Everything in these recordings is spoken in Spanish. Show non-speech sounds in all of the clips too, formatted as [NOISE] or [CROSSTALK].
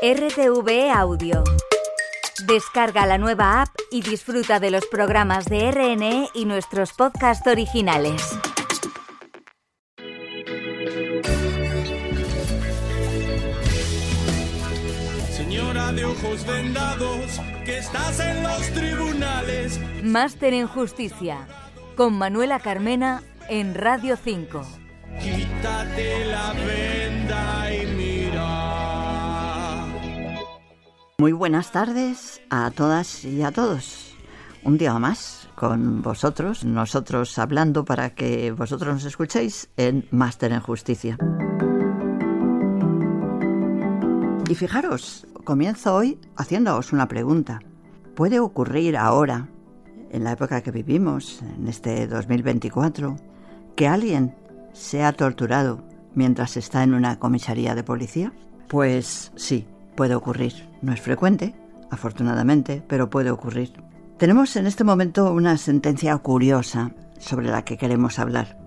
RTV Audio. Descarga la nueva app y disfruta de los programas de RNE y nuestros podcasts originales. Señora de ojos vendados, que estás en los tribunales. Máster en Justicia, con Manuela Carmena en Radio 5. Quítate la venda Muy buenas tardes a todas y a todos. Un día más con vosotros, nosotros hablando para que vosotros nos escuchéis en Máster en Justicia. Y fijaros, comienzo hoy haciéndoos una pregunta. ¿Puede ocurrir ahora, en la época que vivimos, en este 2024, que alguien sea torturado mientras está en una comisaría de policía? Pues sí, puede ocurrir. No es frecuente, afortunadamente, pero puede ocurrir. Tenemos en este momento una sentencia curiosa sobre la que queremos hablar.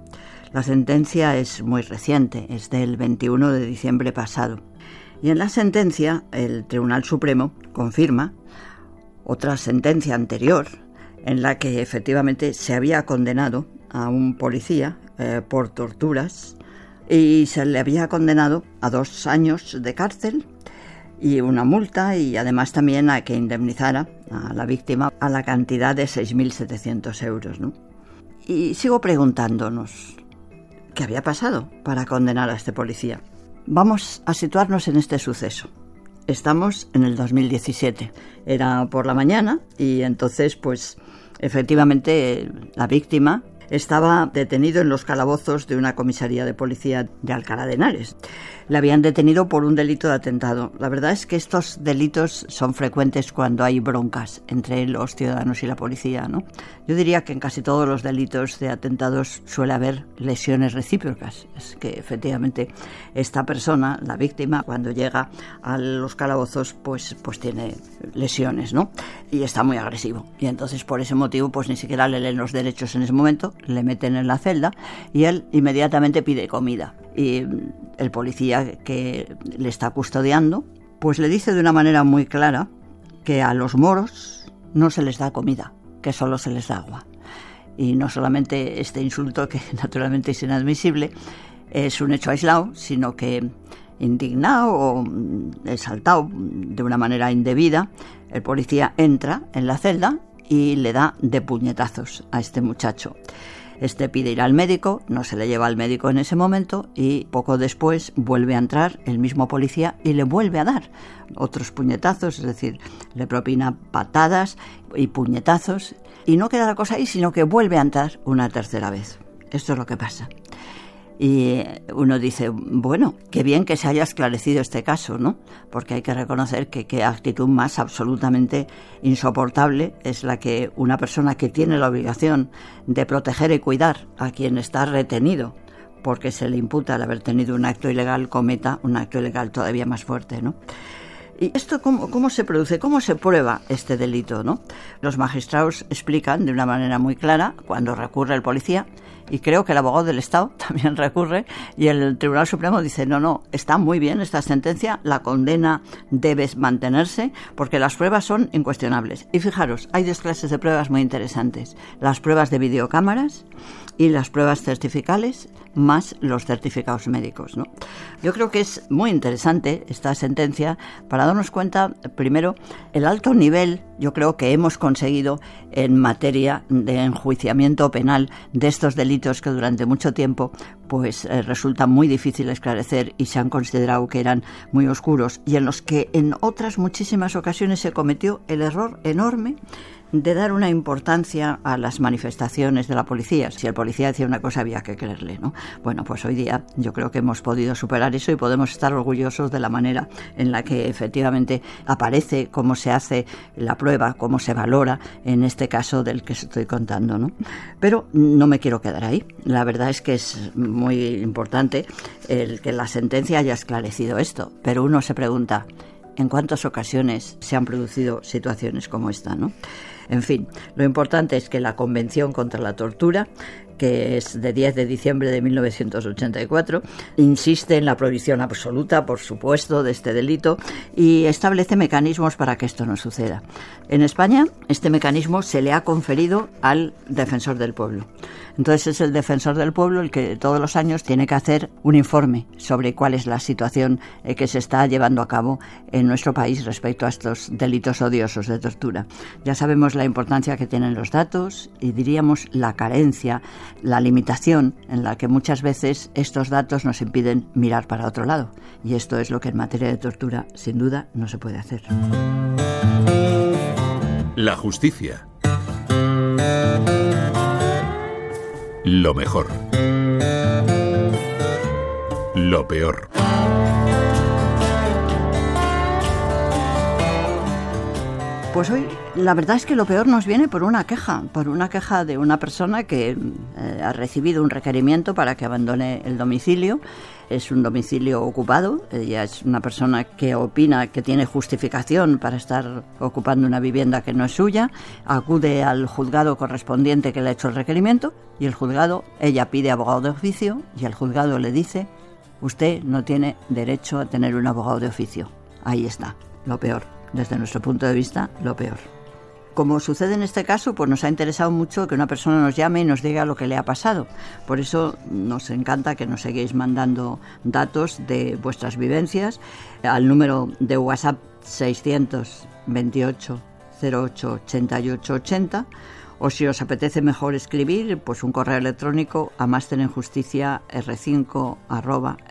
La sentencia es muy reciente, es del 21 de diciembre pasado. Y en la sentencia el Tribunal Supremo confirma otra sentencia anterior en la que efectivamente se había condenado a un policía eh, por torturas y se le había condenado a dos años de cárcel y una multa y además también a que indemnizara a la víctima a la cantidad de 6.700 euros. ¿no? Y sigo preguntándonos, ¿qué había pasado para condenar a este policía? Vamos a situarnos en este suceso. Estamos en el 2017. Era por la mañana y entonces, pues, efectivamente, la víctima estaba detenido en los calabozos de una comisaría de policía de Alcalá de Henares. Le habían detenido por un delito de atentado. La verdad es que estos delitos son frecuentes cuando hay broncas entre los ciudadanos y la policía, ¿no? Yo diría que en casi todos los delitos de atentados suele haber lesiones recíprocas. Es que efectivamente esta persona, la víctima, cuando llega a los calabozos, pues, pues tiene lesiones, ¿no? Y está muy agresivo. Y entonces por ese motivo, pues ni siquiera le leen los derechos en ese momento, le meten en la celda y él inmediatamente pide comida. Y el policía que le está custodiando, pues le dice de una manera muy clara que a los moros no se les da comida, que solo se les da agua. Y no solamente este insulto, que [LAUGHS] naturalmente es inadmisible, es un hecho aislado, sino que indignado o exaltado de una manera indebida, el policía entra en la celda y le da de puñetazos a este muchacho. Este pide ir al médico, no se le lleva al médico en ese momento y poco después vuelve a entrar el mismo policía y le vuelve a dar otros puñetazos, es decir, le propina patadas y puñetazos y no queda la cosa ahí, sino que vuelve a entrar una tercera vez. Esto es lo que pasa. Y uno dice, bueno, qué bien que se haya esclarecido este caso, ¿no? Porque hay que reconocer que qué actitud más absolutamente insoportable es la que una persona que tiene la obligación de proteger y cuidar a quien está retenido porque se le imputa el haber tenido un acto ilegal, cometa un acto ilegal todavía más fuerte, ¿no? ¿Y esto cómo, cómo, se produce? ¿Cómo se prueba este delito? ¿no? Los magistrados explican de una manera muy clara cuando recurre el policía y creo que el abogado del Estado [LAUGHS] también recurre y el Tribunal Supremo dice, no, no, está muy bien esta sentencia, la condena debe mantenerse porque las pruebas son incuestionables. Y fijaros, hay dos clases de pruebas muy interesantes, las pruebas de videocámaras y las pruebas certificales más los certificados médicos. ¿no? Yo creo que es muy interesante esta sentencia para darnos cuenta, primero, el alto nivel, yo creo que hemos conseguido en materia de enjuiciamiento penal de estos delitos que durante mucho tiempo pues eh, resulta muy difícil esclarecer y se han considerado que eran muy oscuros y en los que en otras muchísimas ocasiones se cometió el error enorme de dar una importancia a las manifestaciones de la policía. Si el policía decía una cosa había que creerle, ¿no? Bueno, pues hoy día yo creo que hemos podido superar eso y podemos estar orgullosos de la manera en la que efectivamente aparece cómo se hace la prueba, cómo se valora en este caso del que estoy contando, ¿no? Pero no me quiero quedar ahí. La verdad es que es muy importante el que la sentencia haya esclarecido esto, pero uno se pregunta en cuántas ocasiones se han producido situaciones como esta, ¿no? En fin, lo importante es que la Convención contra la Tortura que es de 10 de diciembre de 1984, insiste en la prohibición absoluta, por supuesto, de este delito y establece mecanismos para que esto no suceda. En España, este mecanismo se le ha conferido al defensor del pueblo. Entonces es el defensor del pueblo el que todos los años tiene que hacer un informe sobre cuál es la situación eh, que se está llevando a cabo en nuestro país respecto a estos delitos odiosos de tortura. Ya sabemos la importancia que tienen los datos y diríamos la carencia, la limitación en la que muchas veces estos datos nos impiden mirar para otro lado. Y esto es lo que en materia de tortura sin duda no se puede hacer. La justicia Lo mejor. Lo peor. Pues hoy la verdad es que lo peor nos viene por una queja, por una queja de una persona que eh, ha recibido un requerimiento para que abandone el domicilio. Es un domicilio ocupado, ella es una persona que opina que tiene justificación para estar ocupando una vivienda que no es suya, acude al juzgado correspondiente que le ha hecho el requerimiento y el juzgado, ella pide abogado de oficio y el juzgado le dice, usted no tiene derecho a tener un abogado de oficio. Ahí está, lo peor desde nuestro punto de vista, lo peor. Como sucede en este caso, pues nos ha interesado mucho que una persona nos llame y nos diga lo que le ha pasado. Por eso nos encanta que nos seguís mandando datos de vuestras vivencias al número de WhatsApp 628 08 88 80 o si os apetece mejor escribir, pues un correo electrónico a másterenjusticia r5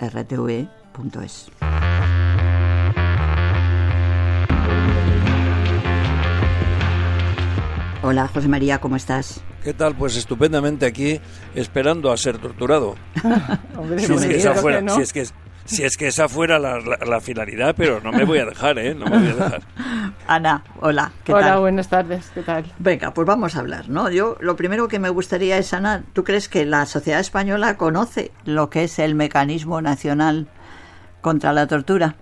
rtv.es. Hola, José María, ¿cómo estás? ¿Qué tal? Pues estupendamente aquí, esperando a ser torturado. si, es que esa fuera, si, es que, esa fuera la, finalidad, pero no me voy a dejar, ¿eh? No me voy a dejar. [LAUGHS] Ana, hola, ¿qué hola, buenas tardes, ¿qué tal? Venga, pues vamos a hablar, ¿no? Yo lo primero que me gustaría es, Ana, ¿tú crees que la sociedad española conoce lo que es el mecanismo nacional contra la tortura?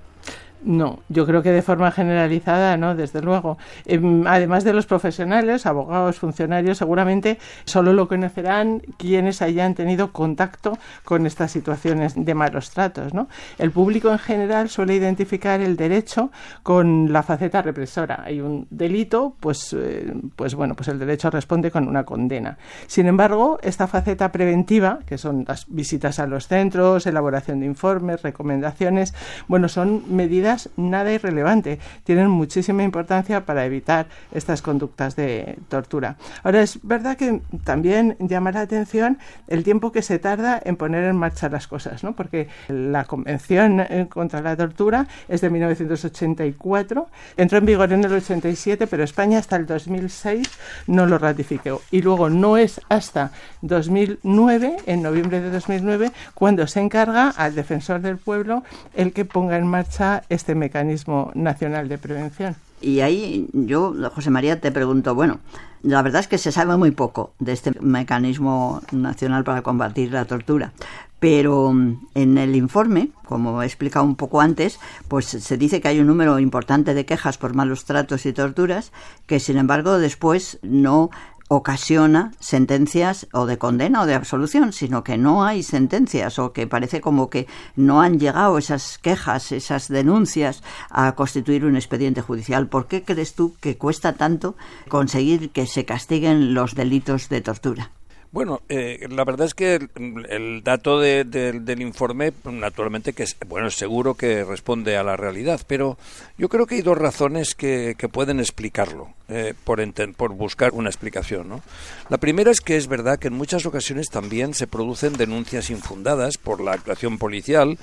No, yo creo que de forma generalizada, no, desde luego. Em, además de los profesionales, abogados, funcionarios, seguramente solo lo conocerán quienes hayan tenido contacto con estas situaciones de malos tratos, ¿no? El público en general suele identificar el derecho con la faceta represora. Hay un delito, pues, eh, pues bueno, pues el derecho responde con una condena. Sin embargo, esta faceta preventiva, que son las visitas a los centros, elaboración de informes, recomendaciones, bueno, son medidas nada irrelevante, tienen muchísima importancia para evitar estas conductas de tortura. Ahora, es verdad que también llama la atención el tiempo que se tarda en poner en marcha las cosas, ¿no? porque la Convención eh, contra la Tortura es de 1984, entró en vigor en el 87, pero España hasta el 2006 no lo ratificó. Y luego no es hasta 2009, en noviembre de 2009, cuando se encarga al defensor del pueblo el que ponga en marcha este mecanismo nacional de prevención. Y ahí yo, José María, te pregunto, bueno, la verdad es que se sabe muy poco de este mecanismo nacional para combatir la tortura, pero mm, en el informe, como he explicado un poco antes, pues se dice que hay un número importante de quejas por malos tratos y torturas que, sin embargo, después no ocasiona sentencias o de condena o de absolución, sino que no hay sentencias o que parece como que no han llegado esas quejas, esas denuncias a constituir un expediente judicial. ¿Por qué crees tú que cuesta tanto conseguir que se castiguen los delitos de tortura? Bueno, eh, la verdad es que el, dato del informe, naturalmente, que es, bueno, seguro que responde a la realidad, pero yo creo que hay dos razones que, pueden explicarlo, eh, por, por buscar una explicación. ¿no? La primera es que es verdad que en muchas ocasiones también se producen denuncias infundadas por la actuación policial,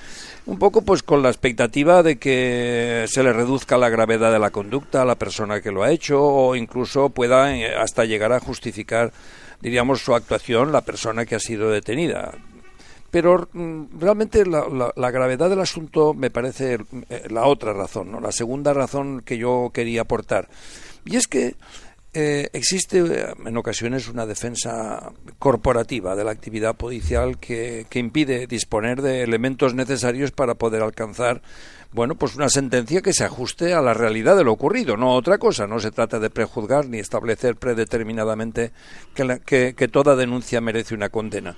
un poco pues con la expectativa de que se le reduzca la gravedad de la conducta a la persona que lo ha hecho o incluso pueda eh, hasta llegar a justificar diríamos, su actuación la persona que ha sido detenida. Pero mm, realmente la, gravedad del asunto me parece eh, la otra razón, ¿no? la segunda razón que yo quería aportar. Y es que eh, existe eh, en ocasiones una defensa corporativa de la actividad policial que, que impide disponer de elementos necesarios para poder alcanzar bueno, pues una sentencia que se ajuste a la realidad de lo ocurrido, no otra cosa. No se trata de prejuzgar ni establecer predeterminadamente que, que toda denuncia merece una condena.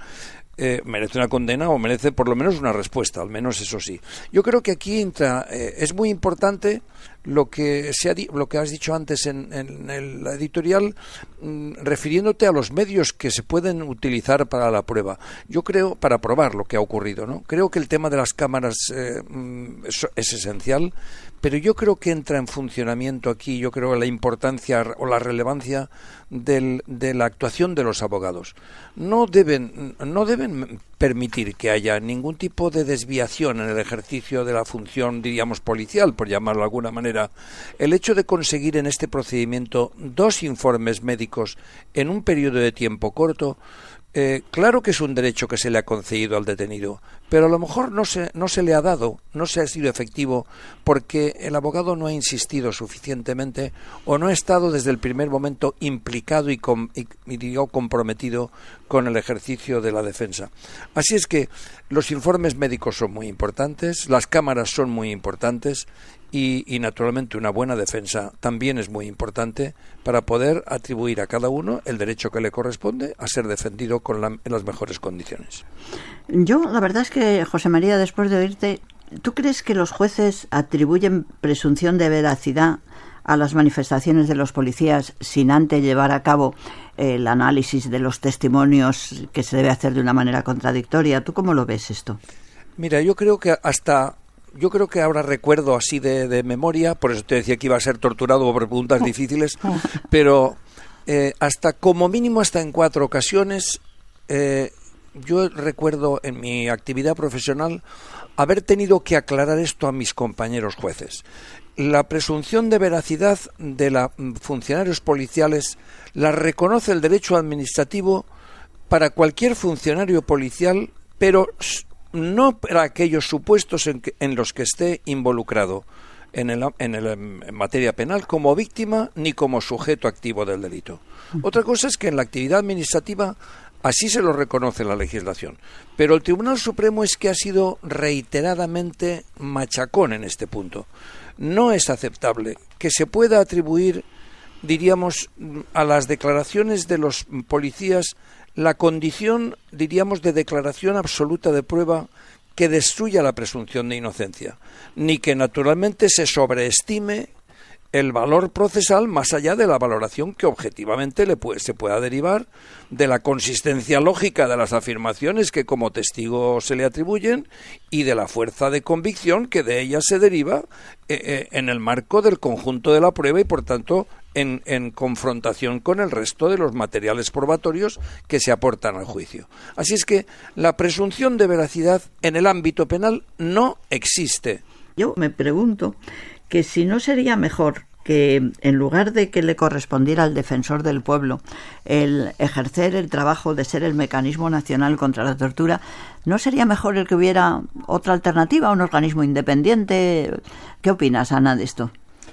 Eh, merece una condena o merece por lo menos una respuesta, al menos eso sí. Yo creo que aquí entra, eh, es muy importante lo que, se ha, lo que has dicho antes en, el editorial, mm, refiriéndote a los medios que se pueden utilizar para la prueba. Yo creo, para probar lo que ha ocurrido, ¿no? Creo que el tema de las cámaras eh, mm, es esencial, pero yo creo que entra en funcionamiento aquí, yo creo la importancia o la relevancia del, de la actuación de los abogados. No deben, no deben permitir que haya ningún tipo de desviación en el ejercicio de la función, diríamos, policial, por llamarlo de alguna manera. El hecho de conseguir en este procedimiento dos informes médicos en un periodo de tiempo corto eh, claro que es un derecho que se le ha concedido al detenido, pero a lo mejor no se, no se le ha dado, no se ha sido efectivo porque el abogado no ha insistido suficientemente o no ha estado desde el primer momento implicado y, y, comprometido con el ejercicio de la defensa. Así es que los informes médicos son muy importantes, las cámaras son muy importantes y, naturalmente una buena defensa también es muy importante para poder atribuir a cada uno el derecho que le corresponde a ser defendido con en las mejores condiciones. Yo, la verdad es que, José María, después de oírte, ¿tú crees que los jueces atribuyen presunción de veracidad a las manifestaciones de los policías sin antes llevar a cabo el análisis de los testimonios que se debe hacer de una manera contradictoria? ¿Tú cómo lo ves esto? Mira, yo creo que hasta yo creo que ahora recuerdo así de, memoria, por eso te decía que iba a ser torturado por preguntas difíciles, [LAUGHS] pero eh, hasta como mínimo hasta en cuatro ocasiones eh, yo recuerdo en mi actividad profesional haber tenido que aclarar esto a mis compañeros jueces. La presunción de veracidad de los funcionarios policiales la reconoce el derecho administrativo para cualquier funcionario policial, pero no para aquellos supuestos en, los que esté involucrado en, el, en, materia penal como víctima ni como sujeto activo del delito. Otra cosa es que en la actividad administrativa así se lo reconoce la legislación. Pero el Tribunal Supremo es que ha sido reiteradamente machacón en este punto. No es aceptable que se pueda atribuir, diríamos, a las declaraciones de los policías la condición, diríamos, de declaración absoluta de prueba que destruya la presunción de inocencia, ni que naturalmente se sobreestime el valor procesal más allá de la valoración que objetivamente le se pueda derivar de la consistencia lógica de las afirmaciones que como testigo se le atribuyen y de la fuerza de convicción que de ellas se deriva eh, eh, en el marco del conjunto de la prueba y por tanto en, confrontación con el resto de los materiales probatorios que se aportan al juicio. Así es que la presunción de veracidad en el ámbito penal no existe. Yo me pregunto que si no sería mejor que en lugar de que le correspondiera al defensor del pueblo el ejercer el trabajo de ser el mecanismo nacional contra la tortura, ¿no sería mejor el que hubiera otra alternativa, un organismo independiente? ¿Qué opinas, Ana, de esto?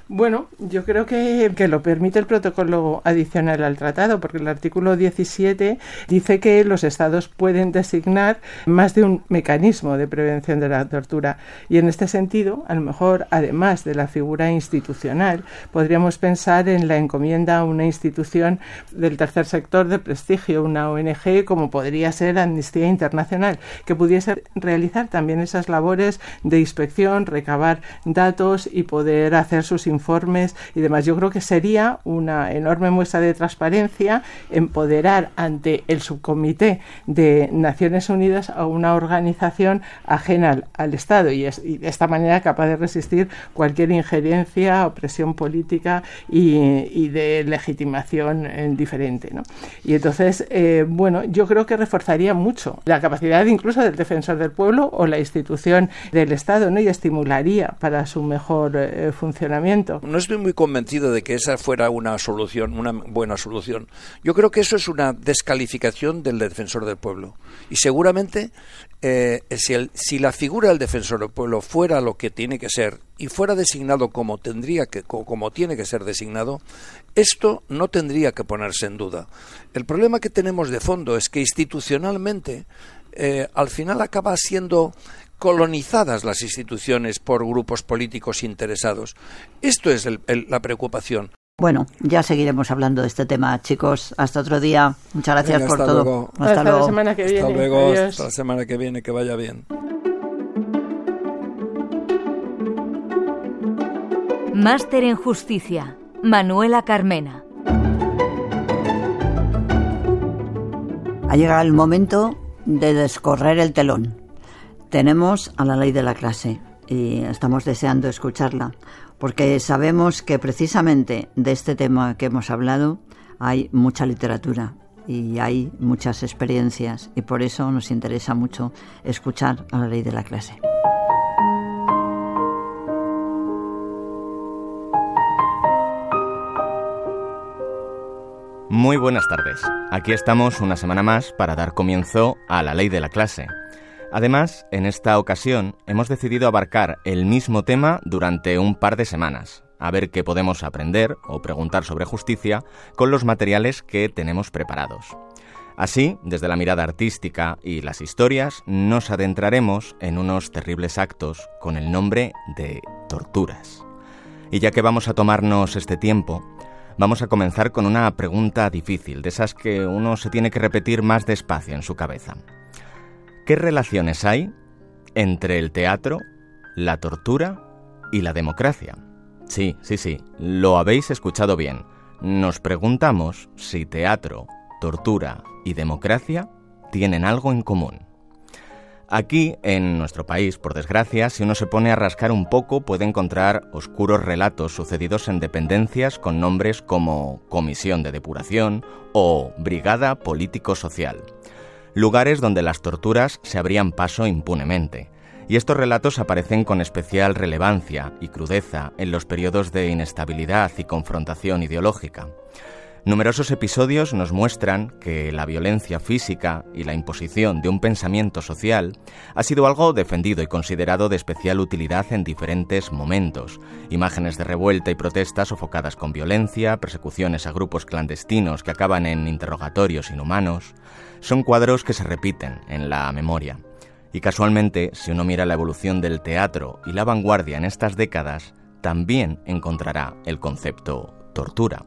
Bueno, yo creo que, que, lo permite el protocolo adicional al tratado, porque el artículo 17 dice que los estados pueden designar más de un mecanismo de prevención de la tortura. Y en este sentido, a lo mejor, además de la figura institucional, podríamos pensar en la encomienda a una institución del tercer sector de prestigio, una ONG como podría ser Amnistía Internacional, que pudiese realizar también esas labores de inspección, recabar datos y poder hacer sus informes y demás. Yo creo que sería una enorme muestra de transparencia empoderar ante el subcomité de Naciones Unidas a una organización ajena al, Estado y, es, de esta manera capaz de resistir cualquier injerencia o presión política y, de legitimación eh, diferente. ¿no? Y entonces, eh, bueno, yo creo que reforzaría mucho la capacidad incluso del defensor del pueblo o la institución del Estado ¿no? y estimularía para su mejor eh, funcionamiento no estoy muy convencido de que esa fuera una solución, una buena solución. Yo creo que eso es una descalificación del defensor del pueblo. Y seguramente eh, si, la figura del defensor del pueblo fuera lo que tiene que ser y fuera designado como tendría que como tiene que ser designado, esto no tendría que ponerse en duda. El problema que tenemos de fondo es que institucionalmente eh, al final acaba siendo colonizadas las instituciones por grupos políticos interesados. Esto es la preocupación. Bueno, ya seguiremos hablando de este tema, chicos. Hasta otro día. Muchas gracias por todo. Hasta, luego. la semana que viene. Hasta luego. Hasta la semana que viene. Que vaya bien. Máster en Justicia. Manuela Carmena. Ha llegado el momento de descorrer el telón. Tenemos a la ley de la clase y estamos deseando escucharla porque sabemos que precisamente de este tema que hemos hablado hay mucha literatura y hay muchas experiencias y por eso nos interesa mucho escuchar a la ley de la clase. Muy buenas tardes. Aquí estamos una semana más para dar comienzo a la ley de la clase Además, en esta ocasión hemos decidido abarcar el mismo tema durante un par de semanas, a ver qué podemos aprender o preguntar sobre justicia con los materiales que tenemos preparados. Así, desde la mirada artística y las historias, nos adentraremos en unos terribles actos con el nombre de torturas. Y ya que vamos a tomarnos este tiempo, vamos a comenzar con una pregunta difícil, de esas que uno se tiene que repetir más despacio en su cabeza. ¿Qué relaciones hay entre el teatro, la tortura y la democracia? Sí, sí, sí, lo habéis escuchado bien. Nos preguntamos si teatro, tortura y democracia tienen algo en común. Aquí, en nuestro país, por desgracia, si uno se pone a rascar un poco, puede encontrar oscuros relatos sucedidos en dependencias con nombres como Comisión de Depuración o Brigada Político-Social lugares donde las torturas se abrían paso impunemente. Y estos relatos aparecen con especial relevancia y crudeza en los periodos de inestabilidad y confrontación ideológica. Numerosos episodios nos muestran que la violencia física y la imposición de un pensamiento social ha sido algo defendido y considerado de especial utilidad en diferentes momentos. Imágenes de revuelta y protesta sofocadas con violencia, persecuciones a grupos clandestinos que acaban en interrogatorios inhumanos, son cuadros que se repiten en la memoria. Y casualmente, si uno mira la evolución del teatro y la vanguardia en estas décadas, también encontrará el concepto tortura.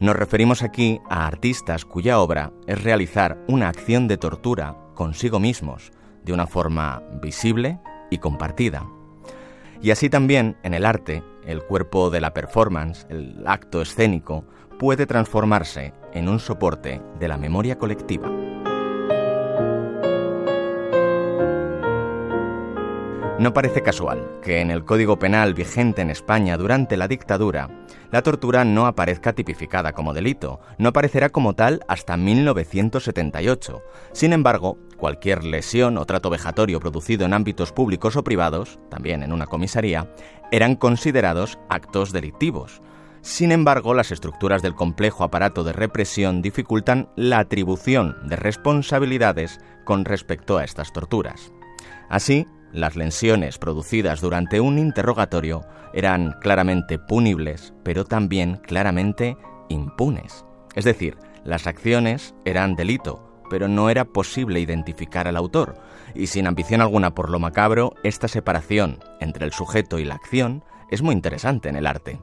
Nos referimos aquí a artistas cuya obra es realizar una acción de tortura consigo mismos, de una forma visible y compartida. Y así también en el arte, el cuerpo de la performance, el acto escénico, puede transformarse en un soporte de la memoria colectiva. No parece casual que en el Código Penal vigente en España durante la dictadura, la tortura no aparezca tipificada como delito, no aparecerá como tal hasta 1978. Sin embargo, cualquier lesión o trato vejatorio producido en ámbitos públicos o privados, también en una comisaría, eran considerados actos delictivos. Sin embargo, las estructuras del complejo aparato de represión dificultan la atribución de responsabilidades con respecto a estas torturas. Así, las lesiones producidas durante un interrogatorio eran claramente punibles, pero también claramente impunes. Es decir, las acciones eran delito, pero no era posible identificar al autor, y sin ambición alguna por lo macabro, esta separación entre el sujeto y la acción es muy interesante en el arte.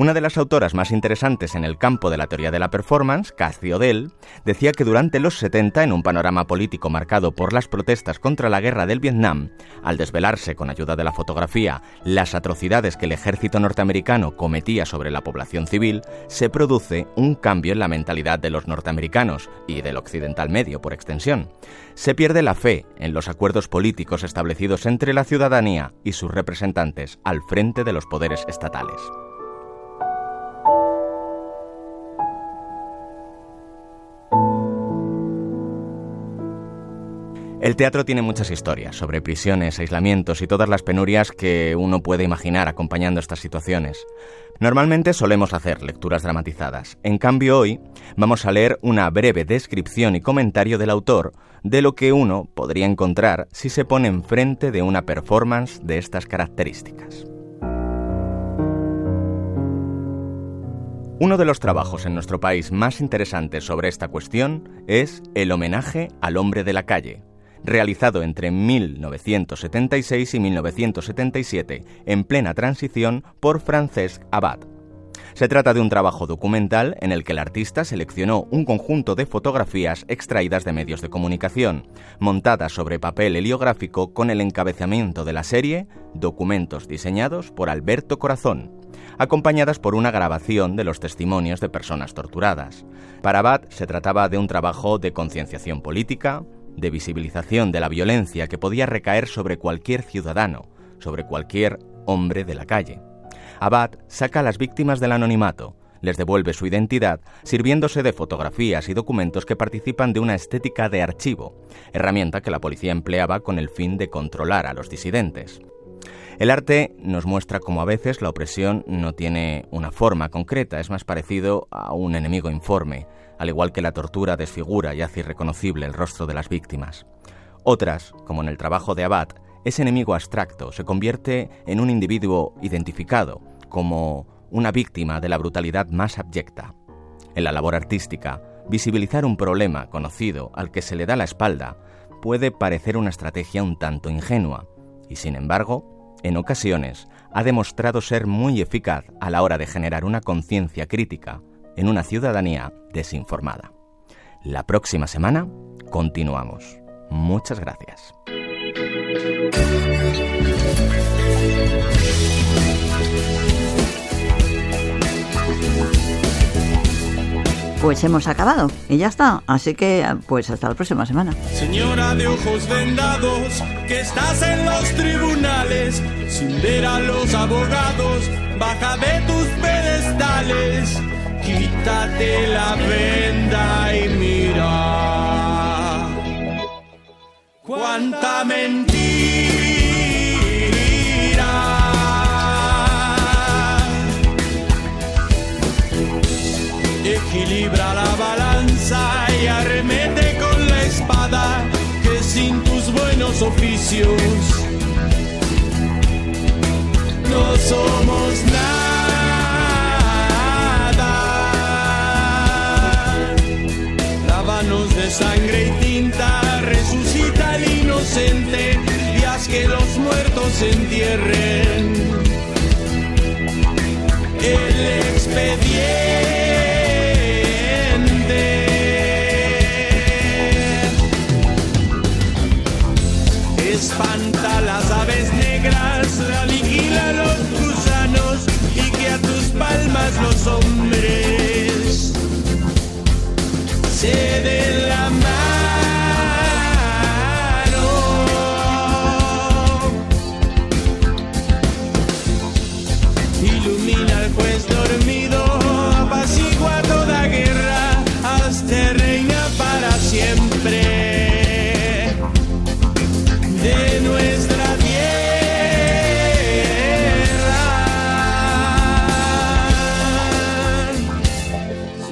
Una de las autoras más interesantes en el campo de la teoría de la performance, Cathy Odell, decía que durante los 70, en un panorama político marcado por las protestas contra la guerra del Vietnam, al desvelarse con ayuda de la fotografía las atrocidades que el ejército norteamericano cometía sobre la población civil, se produce un cambio en la mentalidad de los norteamericanos y del occidental medio por extensión. Se pierde la fe en los acuerdos políticos establecidos entre la ciudadanía y sus representantes al frente de los poderes estatales. El teatro tiene muchas historias sobre prisiones, aislamientos y todas las penurias que uno puede imaginar acompañando estas situaciones. Normalmente solemos hacer lecturas dramatizadas. En cambio hoy vamos a leer una breve descripción y comentario del autor de lo que uno podría encontrar si se pone enfrente de una performance de estas características. Uno de los trabajos en nuestro país más interesantes sobre esta cuestión es El homenaje al hombre de la calle, realizado entre 1976 y 1977, en plena transición, por Francesc Abad. Se trata de un trabajo documental en el que el artista seleccionó un conjunto de fotografías extraídas de medios de comunicación, montadas sobre papel heliográfico con el encabezamiento de la serie Documentos diseñados por Alberto Corazón, acompañadas por una grabación de los testimonios de personas torturadas. Para Abad se trataba de un trabajo de concienciación política, de visibilización de la violencia que podía recaer sobre cualquier ciudadano, sobre cualquier hombre de la calle. Abad saca a las víctimas del anonimato, les devuelve su identidad sirviéndose de fotografías y documentos que participan de una estética de archivo, herramienta que la policía empleaba con el fin de controlar a los disidentes. El arte nos muestra cómo a veces la opresión no tiene una forma concreta, es más parecido a un enemigo informe, al igual que la tortura desfigura y hace irreconocible el rostro de las víctimas. Otras, como en el trabajo de Abad, ese enemigo abstracto se convierte en un individuo identificado como una víctima de la brutalidad más abyecta. En la labor artística, visibilizar un problema conocido al que se le da la espalda puede parecer una estrategia un tanto ingenua, y sin embargo, en ocasiones ha demostrado ser muy eficaz a la hora de generar una conciencia crítica en una ciudadanía desinformada. La próxima semana continuamos. Muchas gracias. Pues hemos acabado y ya está. Así que, pues hasta la próxima semana. Señora de ojos vendados, que estás en los tribunales, sin ver a los abogados, baja de tus pedestales, quítate la venda y mira. Cuánta mentira. Equilibra la balanza y arremete con la espada que sin tus buenos oficios no somos se entierren.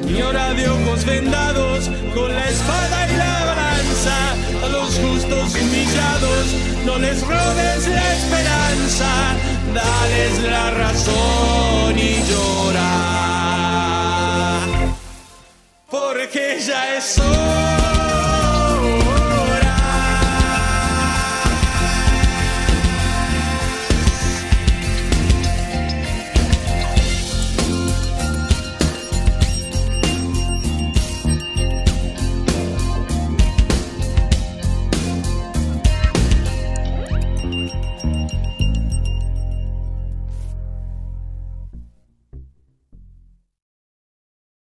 Tierra. Señora de ojos vendados, con la espada y la balanza, a los justos humillados, no les robes la esperanza, dales la razón y llora. Porque ya es hora.